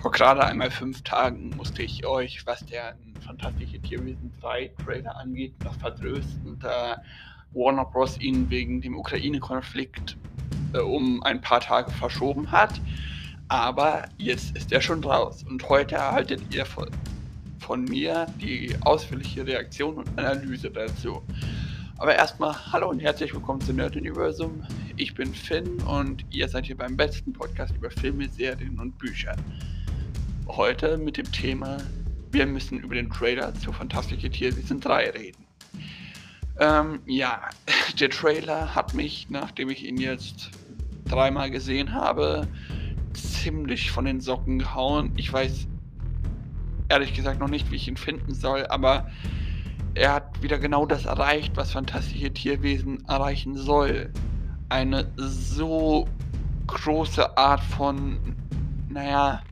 Vor gerade einmal fünf Tagen musste ich euch, was der Fantastische Tierwesen 3 Trailer angeht, noch vertrösten, da Warner Bros. ihn wegen dem Ukraine-Konflikt äh, um ein paar Tage verschoben hat. Aber jetzt ist er schon raus und heute erhaltet ihr von, von mir die ausführliche Reaktion und Analyse dazu. Aber erstmal hallo und herzlich willkommen zu Nerd Universum. Ich bin Finn und ihr seid hier beim besten Podcast über Filme, Serien und Bücher. Heute mit dem Thema Wir müssen über den Trailer zu Fantastische Tierwesen 3 reden. Ähm, ja, der Trailer hat mich, nachdem ich ihn jetzt dreimal gesehen habe, ziemlich von den Socken gehauen. Ich weiß ehrlich gesagt noch nicht, wie ich ihn finden soll, aber er hat wieder genau das erreicht, was fantastische Tierwesen erreichen soll. Eine so große Art von, naja,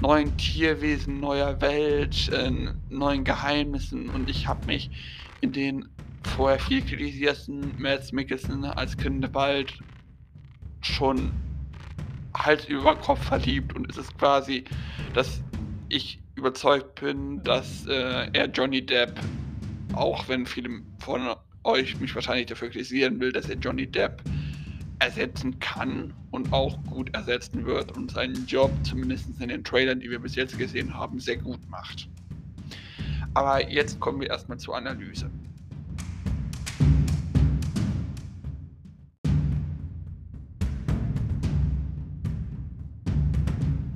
neuen Tierwesen, neuer Welt, äh, neuen Geheimnissen. Und ich habe mich in den vorher viel kritisierten Mads Mikkelsen als Grindelwald schon Hals über Kopf verliebt. Und es ist quasi, dass ich überzeugt bin, dass äh, er Johnny Depp, auch wenn viele von euch mich wahrscheinlich dafür kritisieren will, dass er Johnny Depp ersetzen kann und auch gut ersetzen wird und seinen Job, zumindest in den Trailern, die wir bis jetzt gesehen haben, sehr gut macht. Aber jetzt kommen wir erstmal zur Analyse.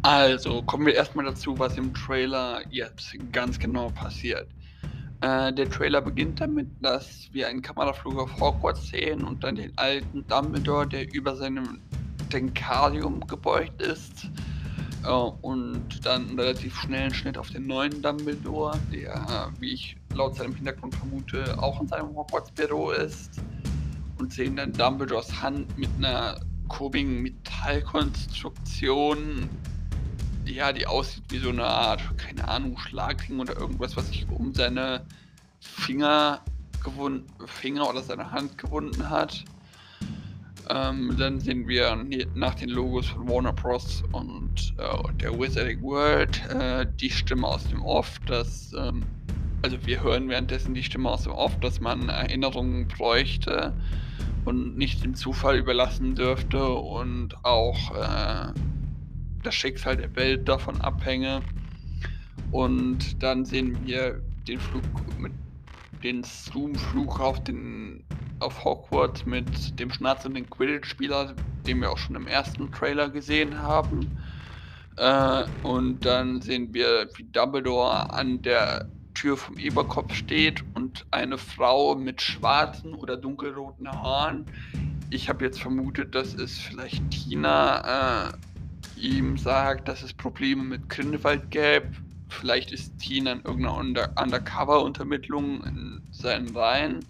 Also, kommen wir erstmal dazu, was im Trailer jetzt ganz genau passiert. Äh, der Trailer beginnt damit, dass wir einen Kameraflug auf Hogwarts sehen und dann den alten Dumbledore, der über seinem Denkarium gebeugt ist. Äh, und dann einen relativ schnellen Schnitt auf den neuen Dumbledore, der, wie ich laut seinem Hintergrund vermute, auch in seinem Hogwarts-Büro ist. Und sehen dann Dumbledores Hand mit einer kurvigen Metallkonstruktion ja, die aussieht wie so eine Art, keine Ahnung, Schlagring oder irgendwas, was sich um seine Finger gewunden, Finger oder seine Hand gewunden hat. Ähm, dann sehen wir nach den Logos von Warner Bros. und äh, der Wizarding World äh, die Stimme aus dem Off, dass, ähm, also wir hören währenddessen die Stimme aus dem Off, dass man Erinnerungen bräuchte und nicht dem Zufall überlassen dürfte und auch äh, das Schicksal der Welt davon abhänge. Und dann sehen wir den Flug mit den Zoom-Flug auf den auf Hogwarts mit dem schnatzenden Quidditch-Spieler, den wir auch schon im ersten Trailer gesehen haben. Äh, und dann sehen wir, wie Dumbledore an der Tür vom Eberkopf steht und eine Frau mit schwarzen oder dunkelroten Haaren. Ich habe jetzt vermutet, dass es vielleicht Tina äh, ihm sagt, dass es Probleme mit Grindelwald gäbe. Vielleicht ist Tina in irgendeiner Under Undercover-Untermittlung in seinen Reihen.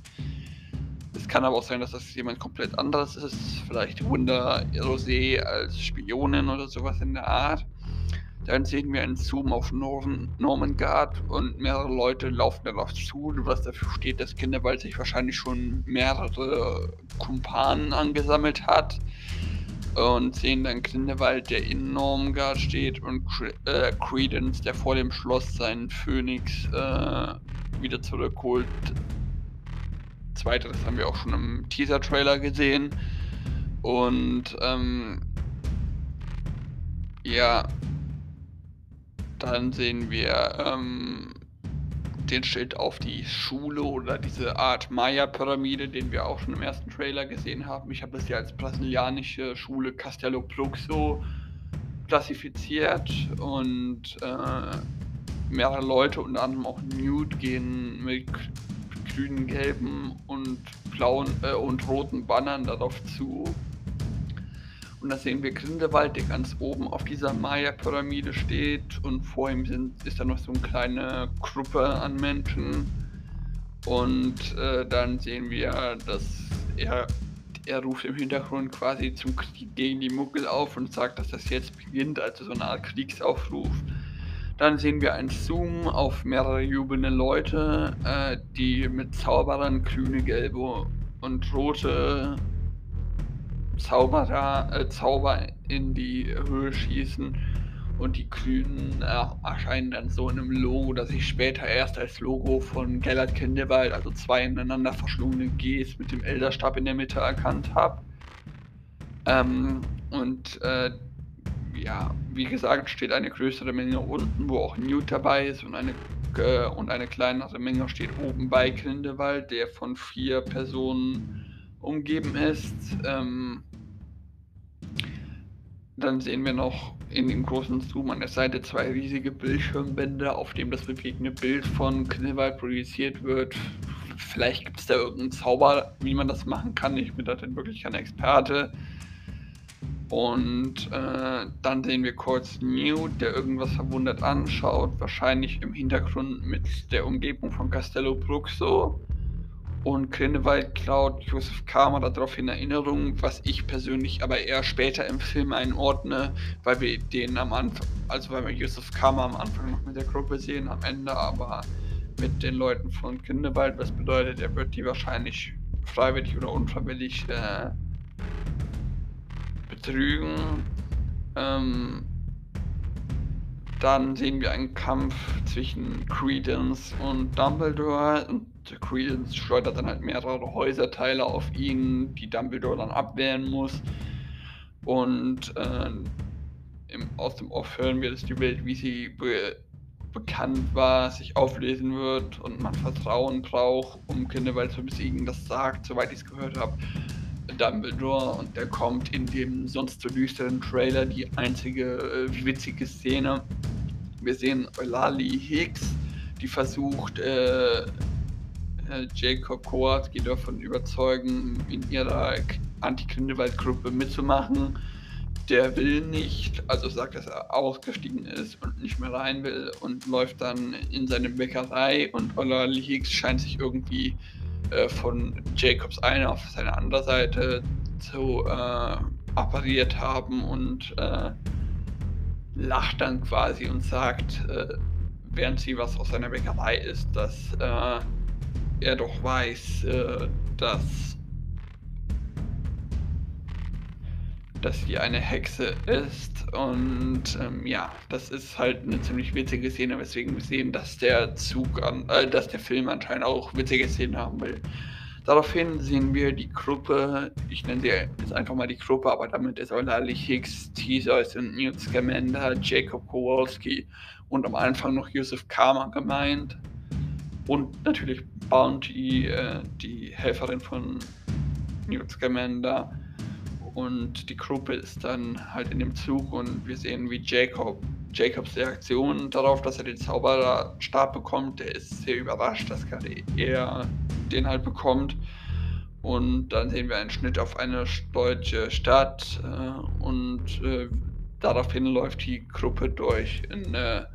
Es kann aber auch sein, dass das jemand komplett anderes ist. Vielleicht Wunder Rosé als Spionin oder sowas in der Art. Dann sehen wir einen Zoom auf Norman, Norman Guard und mehrere Leute laufen darauf zu, was dafür steht, dass Kinderwald sich wahrscheinlich schon mehrere Kumpanen angesammelt hat und sehen dann Grindelwald, der in Normgard steht und äh, Credence, der vor dem Schloss seinen Phönix äh, wieder zurückholt. Zweiteres haben wir auch schon im Teaser-Trailer gesehen. Und ähm, ja, dann sehen wir ähm, den Schild auf die Schule oder diese Art Maya-Pyramide, den wir auch schon im ersten Trailer gesehen haben. Ich habe das ja als brasilianische Schule Castelo Pluxo klassifiziert und äh, mehrere Leute, unter anderem auch Newt, gehen mit grünen, gelben und blauen äh, und roten Bannern darauf zu da sehen wir Grindelwald, der ganz oben auf dieser Maya-Pyramide steht. Und vor ihm sind, ist da noch so eine kleine Gruppe an Menschen. Und äh, dann sehen wir, dass er, er ruft im Hintergrund quasi zum Krieg gegen die Muggel auf und sagt, dass das jetzt beginnt, also so eine Art Kriegsaufruf. Dann sehen wir einen Zoom auf mehrere jubelnde Leute, äh, die mit Zauberern grüne, gelbe und rote Zauberer, äh, Zauber in die Höhe schießen Und die Grünen äh, erscheinen dann so in einem Logo, das ich später erst als Logo von Gellert Kindewald, also zwei ineinander verschlungene Gs mit dem Elderstab in der Mitte erkannt habe. Ähm, und äh, ja, wie gesagt, steht eine größere Menge unten, wo auch Newt dabei ist und eine, äh, und eine kleinere Menge steht oben bei Grindelwald, der von vier Personen umgeben ist. Ähm, dann sehen wir noch in dem großen Zoom an der Seite zwei riesige Bildschirmbänder, auf dem das bewegende Bild von Knillwald projiziert wird. Vielleicht gibt es da irgendeinen Zauber, wie man das machen kann. Ich bin da denn wirklich kein Experte. Und äh, dann sehen wir kurz Newt, der irgendwas verwundert anschaut, wahrscheinlich im Hintergrund mit der Umgebung von Castello Bruxo. Und Grindelwald klaut Josef Kramer darauf in Erinnerung, was ich persönlich aber eher später im Film einordne, weil wir den am Anfang, also weil wir Josef Kramer am Anfang noch mit der Gruppe sehen, am Ende aber mit den Leuten von Grindelwald, was bedeutet, er wird die wahrscheinlich freiwillig oder unfreiwillig äh, betrügen. Ähm, dann sehen wir einen Kampf zwischen Credence und Dumbledore. Und Credence schleudert dann halt mehrere Häuserteile auf ihn, die Dumbledore dann abwehren muss. Und äh, im, aus dem Off hören wir, dass die Welt, wie sie be bekannt war, sich auflösen wird und man Vertrauen braucht, um Grindelwald zu besiegen. Das sagt, soweit ich es gehört habe, Dumbledore und der kommt in dem sonst so düsteren Trailer die einzige äh, witzige Szene. Wir sehen Eulalie Hicks, die versucht, äh, äh, Jacob Kowalski davon überzeugen, in ihrer Anti-Grindelwald-Gruppe mitzumachen. Der will nicht, also sagt, dass er ausgestiegen ist und nicht mehr rein will und läuft dann in seine Bäckerei und Eulalie Hicks scheint sich irgendwie äh, von Jacobs eine auf seine andere Seite zu äh, appariert haben und äh, lacht dann quasi und sagt, äh, während sie was aus seiner Bäckerei ist, dass äh, er doch weiß, äh, dass dass sie eine Hexe ist. Und ähm, ja, das ist halt eine ziemlich witzige Szene, weswegen wir sehen, dass der Zug an, äh, dass der Film anscheinend auch witzige Szenen haben will. Daraufhin sehen wir die Gruppe, ich nenne sie jetzt einfach mal die Gruppe, aber damit ist auch Lally Hicks, Theseus und Newt Scamander, Jacob Kowalski und am Anfang noch Yusuf Karma gemeint. Und natürlich Bounty, äh, die Helferin von Newt Scamander und die Gruppe ist dann halt in dem Zug und wir sehen, wie Jacob, Jacobs Reaktion darauf, dass er den Zauberstab bekommt, der ist sehr überrascht, dass gerade er den halt bekommt. Und dann sehen wir einen Schnitt auf eine deutsche Stadt äh, und äh, daraufhin läuft die Gruppe durch eine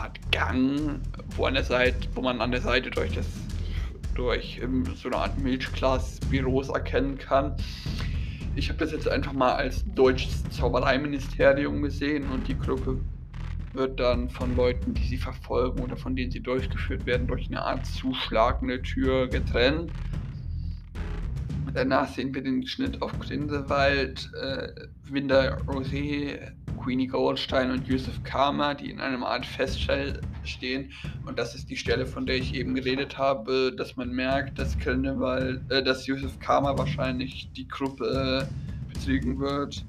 Art Gang, wo, an der Seite, wo man an der Seite durch das durch so eine Art Milchglas-Büros erkennen kann. Ich habe das jetzt einfach mal als deutsches Zaubereiministerium gesehen und die Gruppe wird dann von Leuten, die sie verfolgen oder von denen sie durchgeführt werden, durch eine Art zuschlagende Tür getrennt. Danach sehen wir den Schnitt auf Grindelwald, äh, Winder Rosé, Queenie Goldstein und Yusuf Kama, die in einem Art Feststell stehen. Und das ist die Stelle, von der ich eben geredet habe, dass man merkt, dass Grindelwald, äh, dass Yusuf Kama wahrscheinlich die Gruppe äh, betrügen wird.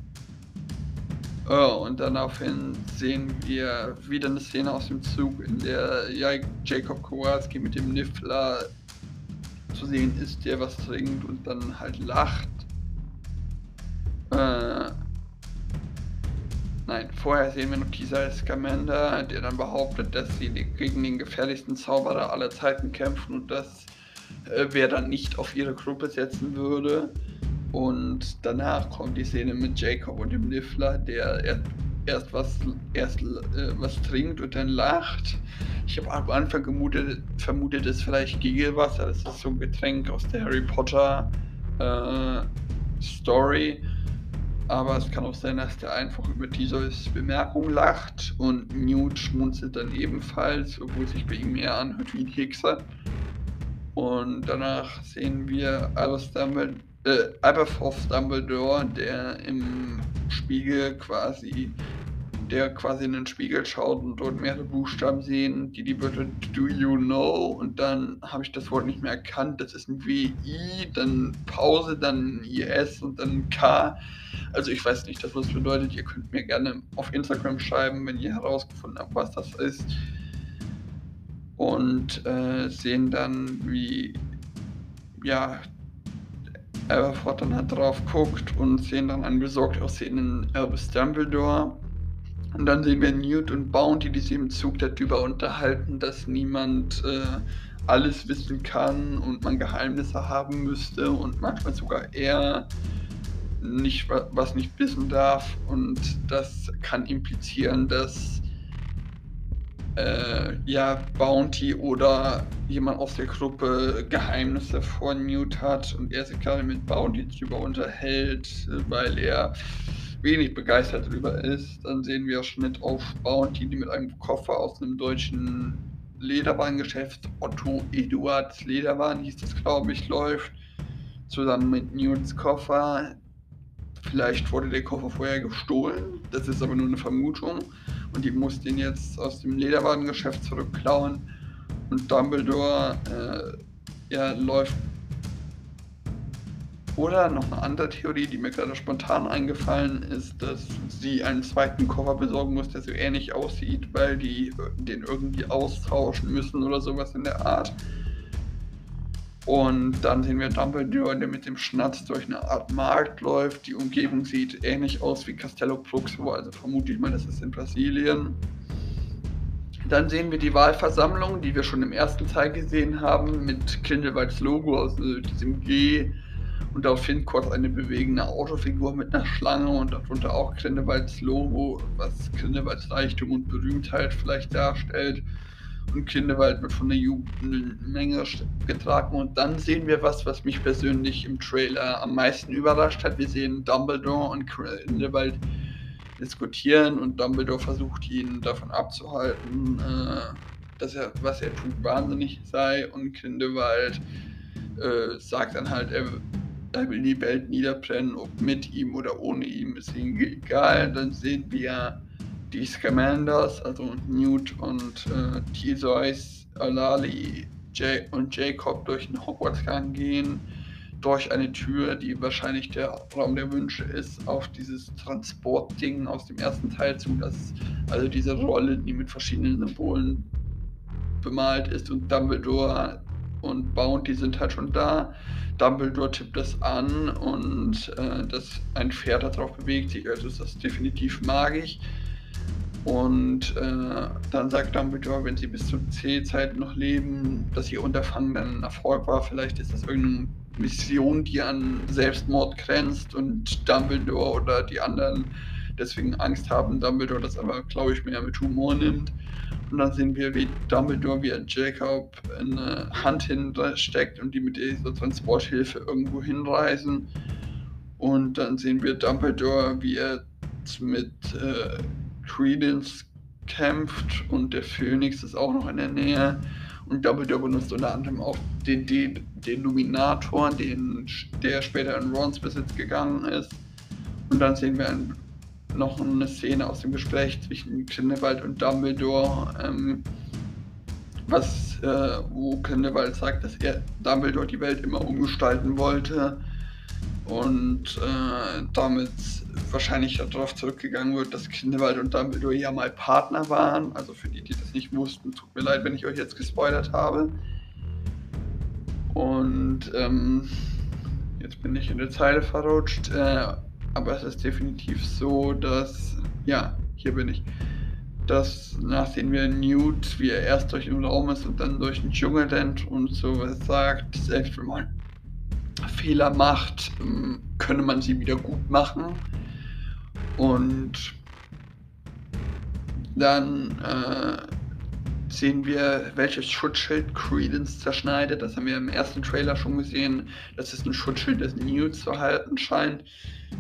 Oh, und daraufhin sehen wir wieder eine Szene aus dem Zug, in der ja, Jacob Kowalski mit dem Niffler zu sehen ist, der was trinkt und dann halt lacht. Äh, nein, vorher sehen wir noch Kisa Scamander, der dann behauptet, dass sie gegen den gefährlichsten Zauberer aller Zeiten kämpfen und dass äh, wer dann nicht auf ihre Gruppe setzen würde. Und danach kommt die Szene mit Jacob und dem Niffler, der erst, erst was, erst, äh, was trinkt und dann lacht. Ich habe am Anfang gemutet, vermutet, es ist vielleicht Gigelwasser. Das ist so ein Getränk aus der Harry Potter äh, Story. Aber es kann auch sein, dass der einfach über Theseus Bemerkung lacht und Newt schmunzelt dann ebenfalls, obwohl sich bei ihm eher anhört wie ein Hexer. Und danach sehen wir Albus Dumbledore äh, Dumbledore, der im Spiegel quasi der quasi in den Spiegel schaut und dort mehrere Buchstaben sehen, die die Wörter Do you know? Und dann habe ich das Wort nicht mehr erkannt. Das ist ein W-I, dann Pause, dann IS und dann K. Also ich weiß nicht, was das bedeutet. Ihr könnt mir gerne auf Instagram schreiben, wenn ihr herausgefunden habt, was das ist. Und äh, sehen dann, wie ja, Aberford dann halt drauf guckt und sehen dann einen besorgt aussehenden Albus Dumbledore. Und dann sehen wir Newt und Bounty, die sich im Zug darüber unterhalten, dass niemand äh, alles wissen kann und man Geheimnisse haben müsste und manchmal sogar er nicht was nicht wissen darf. Und das kann implizieren, dass äh, ja, Bounty oder jemand aus der Gruppe Geheimnisse vor Newt hat und er sich gerade mit Bounty drüber unterhält, weil er wenig begeistert darüber ist. Dann sehen wir Schnitt auf Bounty, die mit einem Koffer aus einem deutschen Lederwarengeschäft, Otto Eduards Lederwaren hieß das, glaube ich, läuft. Zusammen mit Newts Koffer. Vielleicht wurde der Koffer vorher gestohlen, das ist aber nur eine Vermutung und die muss den jetzt aus dem Lederwarengeschäft zurückklauen. Und Dumbledore äh, ja, läuft. Oder noch eine andere Theorie, die mir gerade spontan eingefallen ist, dass sie einen zweiten Koffer besorgen muss, der so ähnlich aussieht, weil die den irgendwie austauschen müssen oder sowas in der Art. Und dann sehen wir Dumbledore, der mit dem Schnatz durch eine Art Markt läuft. Die Umgebung sieht ähnlich aus wie Castelo Proximo, also vermute ich mal, das ist in Brasilien. Dann sehen wir die Wahlversammlung, die wir schon im ersten Teil gesehen haben, mit Grindelwalds Logo aus äh, diesem G. Und daraufhin kurz eine bewegende Autofigur mit einer Schlange und darunter auch Grindelwalds Logo, was Grindelwalds Reichtum und Berühmtheit vielleicht darstellt und Kinderwald wird von der Jugendmenge getragen. Und dann sehen wir was, was mich persönlich im Trailer am meisten überrascht hat. Wir sehen Dumbledore und Kinderwald diskutieren und Dumbledore versucht ihn davon abzuhalten, äh, dass er, was er tut, wahnsinnig sei. Und Kinderwald äh, sagt dann halt, er, er will die Welt niederbrennen, ob mit ihm oder ohne ihm, ist ihm egal. Dann sehen wir die Scamanders, also Newt und äh, Theseus, Alali Jay und Jacob durch den Hogwarts-Gang gehen, durch eine Tür, die wahrscheinlich der Raum der Wünsche ist, auf dieses Transportding aus dem ersten Teil zu, also diese Rolle, die mit verschiedenen Symbolen bemalt ist und Dumbledore und Bounty sind halt schon da. Dumbledore tippt das an und äh, das ein Pferd darauf bewegt sich, also ist das definitiv magisch. Und äh, dann sagt Dumbledore, wenn sie bis zur C-Zeit noch leben, dass ihr Unterfangen dann ein Erfolg war. Vielleicht ist das irgendeine Mission, die an Selbstmord grenzt und Dumbledore oder die anderen deswegen Angst haben. Dumbledore das aber, glaube ich, mehr mit Humor nimmt. Und dann sehen wir, wie Dumbledore, wie er Jacob eine Hand hinsteckt und die mit dieser Transporthilfe irgendwo hinreisen. Und dann sehen wir Dumbledore, wie er mit äh, Credence kämpft und der Phoenix ist auch noch in der Nähe. Und Dumbledore benutzt unter anderem auch den, den, den Luminator, den, der später in Rons Besitz gegangen ist. Und dann sehen wir ein, noch eine Szene aus dem Gespräch zwischen Grindelwald und Dumbledore, ähm, was, äh, wo Grindelwald sagt, dass er Dumbledore die Welt immer umgestalten wollte und äh, damit wahrscheinlich darauf zurückgegangen wird, dass Grindelwald und Dumbledore ja mal Partner waren. Also für die, die das nicht wussten, tut mir leid, wenn ich euch jetzt gespoilert habe. Und ähm, jetzt bin ich in der Zeile verrutscht. Äh, aber es ist definitiv so, dass, ja, hier bin ich, dass nachdem wir Newt, wie er erst durch den Raum ist und dann durch den Dschungel rennt und so sagt, selbst wenn man Fehler macht, ähm, könne man sie wieder gut machen. Und dann äh, sehen wir, welches Schutzschild Credence zerschneidet. Das haben wir im ersten Trailer schon gesehen. Das ist ein Schutzschild, das Newt zu halten scheint.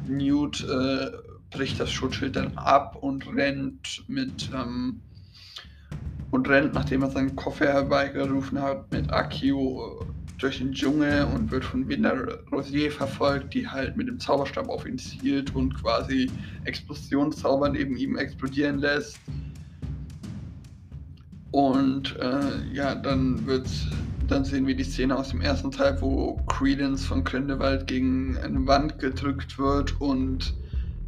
Newt äh, bricht das Schutzschild dann ab und rennt mit ähm, und rennt, nachdem er seinen Koffer herbeigerufen hat, mit Akio durch den Dschungel und wird von Winter Rosier verfolgt, die halt mit dem Zauberstab auf ihn zielt und quasi Explosionszauber neben ihm explodieren lässt. Und äh, ja, dann wird's, dann sehen wir die Szene aus dem ersten Teil, wo Credence von Grindelwald gegen eine Wand gedrückt wird und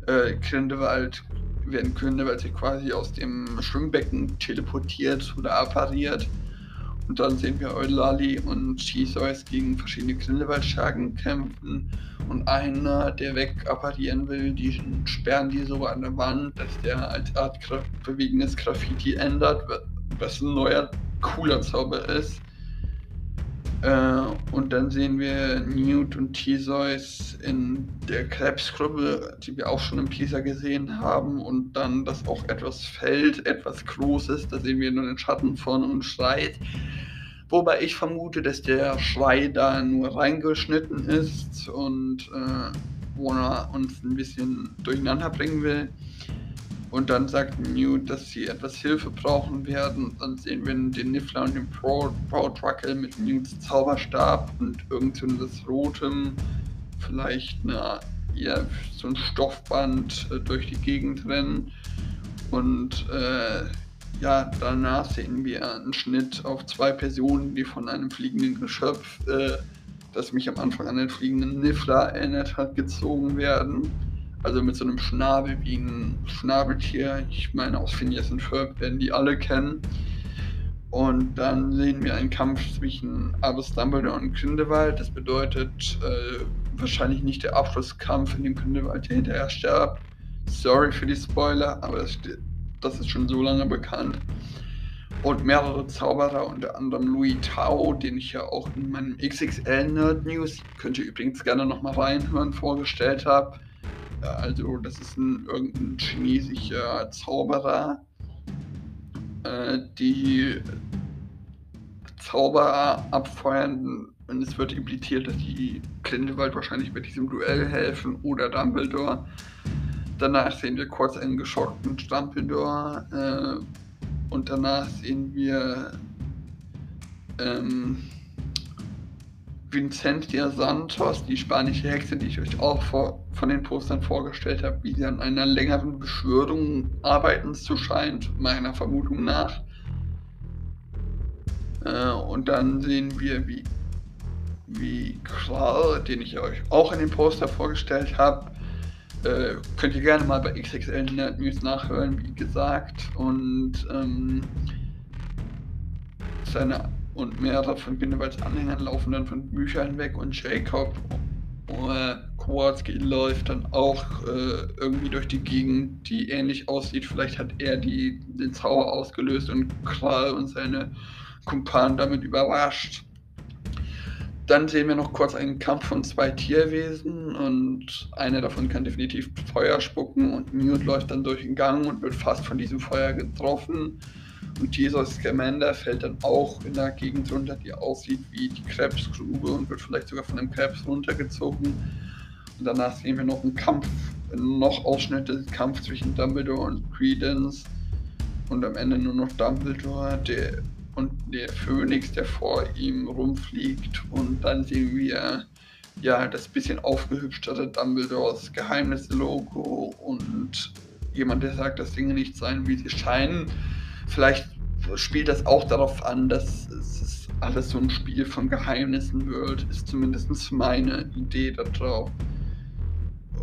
äh, Grindelwald, während Grindelwald sich quasi aus dem Schwimmbecken teleportiert oder appariert. Und dann sehen wir Eulali und Theseus gegen verschiedene Grindelwaldschergen kämpfen. Und einer, der wegapparieren will, die sperren die so an der Wand, dass der als Art bewegendes Graffiti ändert, was ein neuer, cooler Zauber ist. Äh, und dann sehen wir Newt und Theseus in der Krebsgruppe, die wir auch schon im Teaser gesehen haben. Und dann, dass auch etwas fällt, etwas Großes. Da sehen wir nur den Schatten von und schreit. Wobei ich vermute, dass der Schrei da nur reingeschnitten ist und äh, wo er uns ein bisschen durcheinander bringen will. Und dann sagt Newt, dass sie etwas Hilfe brauchen werden. Dann sehen wir den Niffler und den Pro-Truckle mit Newts Zauberstab und irgendetwas Rotem. Vielleicht eine, ja, so ein Stoffband äh, durch die Gegend rennen. Und äh, ja, danach sehen wir einen Schnitt auf zwei Personen, die von einem fliegenden Geschöpf, äh, das mich am Anfang an den fliegenden Niffler erinnert hat, gezogen werden. Also mit so einem Schnabel wie ein Schnabeltier. Ich meine, aus Phineas und Ferb werden die alle kennen. Und dann sehen wir einen Kampf zwischen Albus Dumbledore und Grindelwald. Das bedeutet äh, wahrscheinlich nicht der Abschlusskampf, in dem Grindelwald hinterher stirbt. Sorry für die Spoiler, aber das, das ist schon so lange bekannt. Und mehrere Zauberer, unter anderem Louis Tao, den ich ja auch in meinem XXL Nerd News, könnt ihr übrigens gerne nochmal reinhören, vorgestellt habe. Also, das ist ein irgendein chinesischer Zauberer, äh, die Zauberer abfeuern und es wird impliziert, dass die Grindelwald wahrscheinlich bei diesem Duell helfen oder Dumbledore. Danach sehen wir kurz einen geschockten Dumbledore äh, und danach sehen wir ähm, Vincentia Santos, die spanische Hexe, die ich euch auch vor, von den Postern vorgestellt habe, wie sie an einer längeren Beschwörung arbeiten zu scheint, meiner Vermutung nach. Äh, und dann sehen wir, wie, wie Kral, den ich euch auch in den Poster vorgestellt habe, äh, könnt ihr gerne mal bei XXL Nerd News nachhören, wie gesagt. Und ähm, seine und mehrere von Grindelwalds Anhängern laufen dann von Büchern weg und Jacob äh, Kowalski läuft dann auch äh, irgendwie durch die Gegend, die ähnlich aussieht. Vielleicht hat er die, den Zauber ausgelöst und Kral und seine Kumpanen damit überrascht. Dann sehen wir noch kurz einen Kampf von zwei Tierwesen und eine davon kann definitiv Feuer spucken und Newt läuft dann durch den Gang und wird fast von diesem Feuer getroffen. Und Jesus Scamander fällt dann auch in der Gegend runter, die aussieht wie die Krebsgrube und wird vielleicht sogar von einem Krebs runtergezogen. Danach sehen wir noch einen Kampf, noch Ausschnitte, Kampf zwischen Dumbledore und Credence. Und am Ende nur noch Dumbledore der, und der Phönix, der vor ihm rumfliegt. Und dann sehen wir ja das bisschen aufgehübschtere Dumbledores Geheimnislogo und jemand, der sagt, dass Dinge nicht seien, wie sie scheinen. Vielleicht spielt das auch darauf an, dass es alles so ein Spiel von Geheimnissen wird, ist zumindest meine Idee darauf.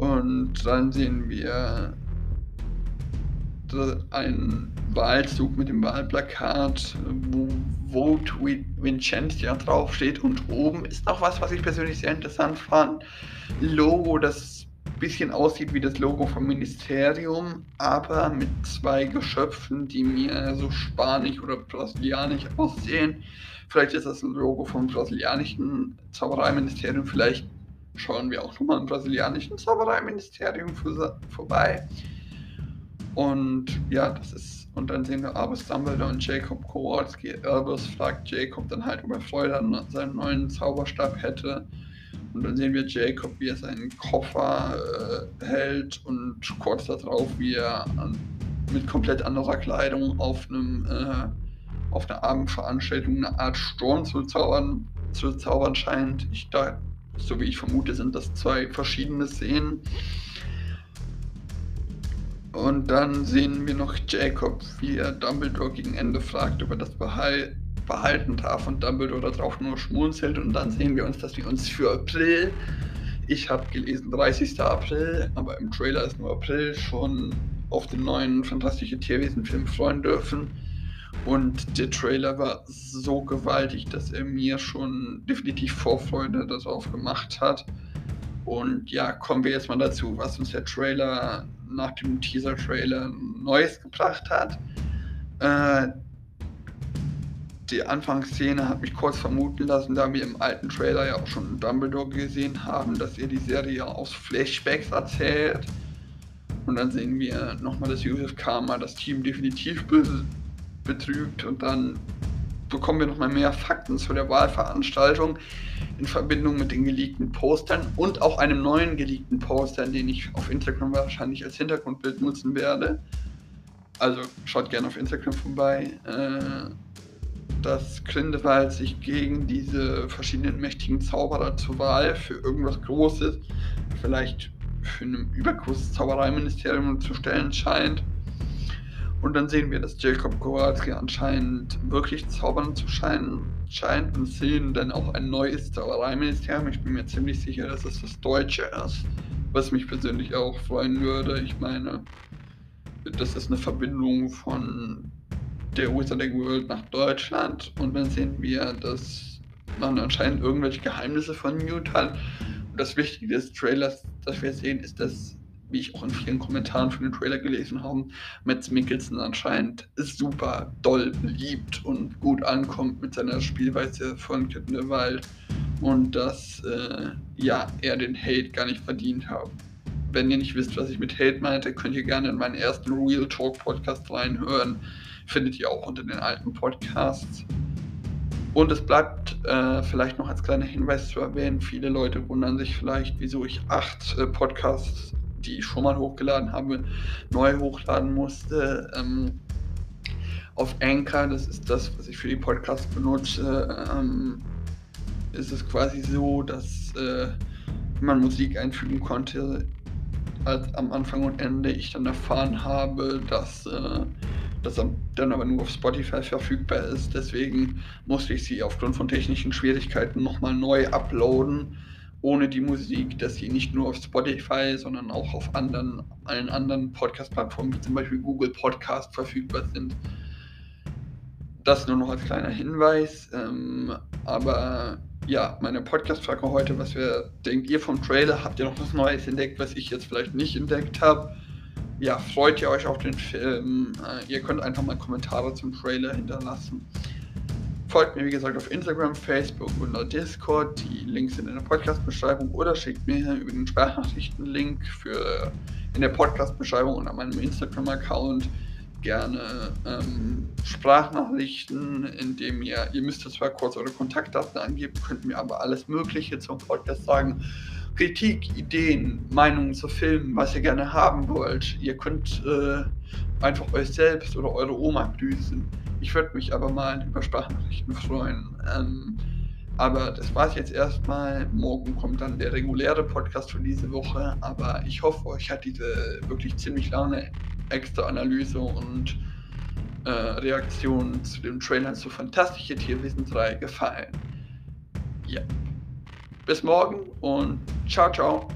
Und dann sehen wir einen Wahlzug mit dem Wahlplakat, wo Vote Vincentia draufsteht. Und oben ist noch was, was ich persönlich sehr interessant fand. Logo, das bisschen aussieht wie das Logo vom Ministerium, aber mit zwei Geschöpfen, die mir so spanisch oder brasilianisch aussehen. Vielleicht ist das ein Logo vom brasilianischen Zaubereiministerium, vielleicht schauen wir auch nochmal im brasilianischen Zaubereiministerium vorbei. Und ja, das ist, und dann sehen wir Albus Dumbledore und Jacob Kowalski. Albus fragt Jacob dann halt, ob er Freude an seinem neuen Zauberstab hätte. Und dann sehen wir Jacob, wie er seinen Koffer äh, hält und kurz darauf, wie er an, mit komplett anderer Kleidung auf einem äh, auf einer Abendveranstaltung eine Art Sturm zu zaubern zu zaubern scheint. Ich da, so wie ich vermute, sind das zwei verschiedene Szenen. Und dann sehen wir noch Jacob, wie er Dumbledore gegen Ende fragt über das Behal Verhalten darf und Dumbledore darauf nur schmunzelt. Und dann sehen wir uns, dass wir uns für April, ich habe gelesen 30. April, aber im Trailer ist nur April, schon auf den neuen Fantastische Tierwesen-Film freuen dürfen. Und der Trailer war so gewaltig, dass er mir schon definitiv Vorfreude darauf gemacht hat. Und ja, kommen wir jetzt mal dazu, was uns der Trailer nach dem Teaser-Trailer Neues gebracht hat. Äh, die Anfangsszene hat mich kurz vermuten lassen, da wir im alten Trailer ja auch schon Dumbledore gesehen haben, dass er die Serie aus Flashbacks erzählt. Und dann sehen wir nochmal, dass Yusuf Karma das Team definitiv be betrügt und dann bekommen wir nochmal mehr Fakten zu der Wahlveranstaltung in Verbindung mit den geleakten Postern und auch einem neuen geleakten Poster, den ich auf Instagram wahrscheinlich als Hintergrundbild nutzen werde. Also schaut gerne auf Instagram vorbei. Äh, dass Grindelwald sich gegen diese verschiedenen mächtigen Zauberer zur Wahl für irgendwas Großes, vielleicht für ein übergroßes Zaubereiministerium zu stellen scheint. Und dann sehen wir, dass Jacob Kowalski anscheinend wirklich zaubern zu scheinen scheint und sehen dann auch ein neues Zaubereiministerium. Ich bin mir ziemlich sicher, dass es das Deutsche ist, was mich persönlich auch freuen würde. Ich meine, das ist eine Verbindung von der Wizarding World nach Deutschland und dann sehen wir, dass man anscheinend irgendwelche Geheimnisse von Newt hat. Und das Wichtige des Trailers, das wir sehen, ist, dass wie ich auch in vielen Kommentaren für den Trailer gelesen habe, Metz Mikkelsen anscheinend super doll beliebt und gut ankommt mit seiner Spielweise von Kittenewald und dass äh, ja, er den Hate gar nicht verdient hat. Wenn ihr nicht wisst, was ich mit Hate meinte, könnt ihr gerne in meinen ersten Real Talk Podcast reinhören. Findet ihr auch unter den alten Podcasts. Und es bleibt äh, vielleicht noch als kleiner Hinweis zu erwähnen, viele Leute wundern sich vielleicht, wieso ich acht äh, Podcasts die ich schon mal hochgeladen habe, neu hochladen musste. Ähm, auf Anchor, das ist das, was ich für die Podcasts benutze, ähm, ist es quasi so, dass äh, man Musik einfügen konnte, als am Anfang und Ende ich dann erfahren habe, dass äh, das dann aber nur auf Spotify verfügbar ist. Deswegen musste ich sie aufgrund von technischen Schwierigkeiten nochmal neu uploaden ohne die Musik, dass sie nicht nur auf Spotify, sondern auch auf anderen, allen anderen Podcast-Plattformen, wie zum Beispiel Google Podcast, verfügbar sind. Das nur noch als kleiner Hinweis. Ähm, aber ja, meine Podcast-Frage heute, was wir denkt ihr vom Trailer? Habt ihr noch was Neues entdeckt, was ich jetzt vielleicht nicht entdeckt habe? Ja, freut ihr euch auf den Film? Äh, ihr könnt einfach mal Kommentare zum Trailer hinterlassen. Folgt mir, wie gesagt, auf Instagram, Facebook und Discord. Die Links sind in der Podcast-Beschreibung oder schickt mir über den Sprachnachrichten-Link in der Podcast-Beschreibung und an meinem Instagram-Account gerne ähm, Sprachnachrichten, indem ihr, ihr müsst zwar kurz eure Kontaktdaten angeben, könnt mir aber alles Mögliche zum Podcast sagen. Kritik, Ideen, Meinungen zu Filmen, was ihr gerne haben wollt. Ihr könnt äh, einfach euch selbst oder eure Oma grüßen. Ich würde mich aber mal über Sprachnachrichten freuen. Ähm, aber das war es jetzt erstmal. Morgen kommt dann der reguläre Podcast für diese Woche. Aber ich hoffe, euch hat diese wirklich ziemlich lange extra Analyse und äh, Reaktion zu dem Trailer zu Fantastische Tierwesen 3 gefallen. Ja. Bis morgen und ciao, ciao.